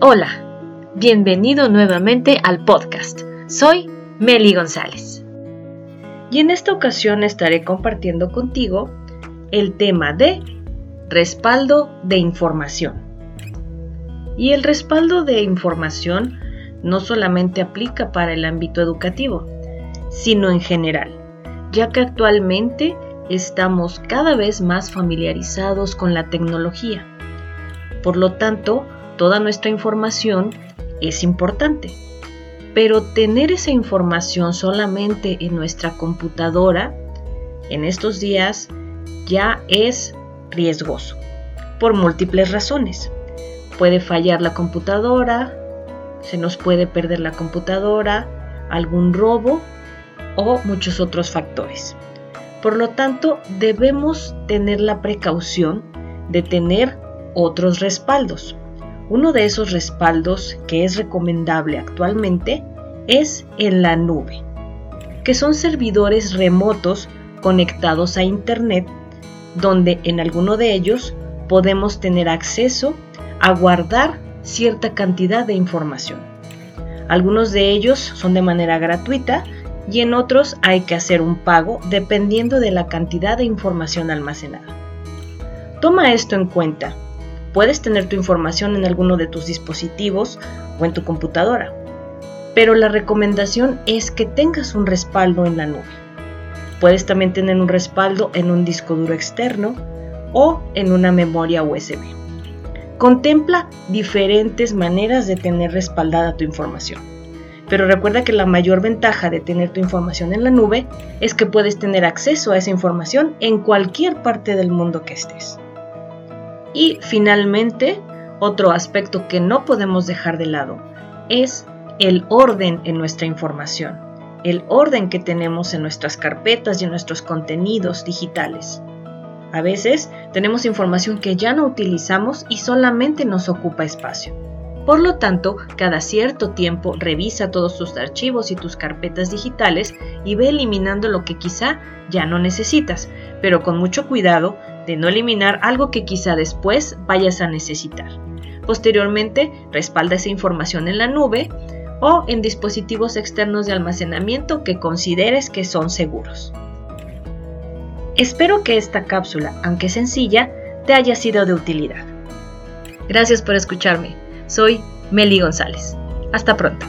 Hola, bienvenido nuevamente al podcast. Soy Meli González. Y en esta ocasión estaré compartiendo contigo el tema de respaldo de información. Y el respaldo de información no solamente aplica para el ámbito educativo, sino en general, ya que actualmente estamos cada vez más familiarizados con la tecnología. Por lo tanto, toda nuestra información es importante. Pero tener esa información solamente en nuestra computadora en estos días ya es riesgoso, por múltiples razones. Puede fallar la computadora, se nos puede perder la computadora, algún robo o muchos otros factores. Por lo tanto, debemos tener la precaución de tener otros respaldos. Uno de esos respaldos que es recomendable actualmente es en la nube, que son servidores remotos conectados a Internet, donde en alguno de ellos podemos tener acceso a guardar cierta cantidad de información. Algunos de ellos son de manera gratuita y en otros hay que hacer un pago dependiendo de la cantidad de información almacenada. Toma esto en cuenta Puedes tener tu información en alguno de tus dispositivos o en tu computadora, pero la recomendación es que tengas un respaldo en la nube. Puedes también tener un respaldo en un disco duro externo o en una memoria USB. Contempla diferentes maneras de tener respaldada tu información. Pero recuerda que la mayor ventaja de tener tu información en la nube es que puedes tener acceso a esa información en cualquier parte del mundo que estés. Y finalmente, otro aspecto que no podemos dejar de lado es el orden en nuestra información, el orden que tenemos en nuestras carpetas y en nuestros contenidos digitales. A veces tenemos información que ya no utilizamos y solamente nos ocupa espacio. Por lo tanto, cada cierto tiempo revisa todos tus archivos y tus carpetas digitales y ve eliminando lo que quizá ya no necesitas, pero con mucho cuidado de no eliminar algo que quizá después vayas a necesitar. Posteriormente, respalda esa información en la nube o en dispositivos externos de almacenamiento que consideres que son seguros. Espero que esta cápsula, aunque sencilla, te haya sido de utilidad. Gracias por escucharme. Soy Meli González. Hasta pronto.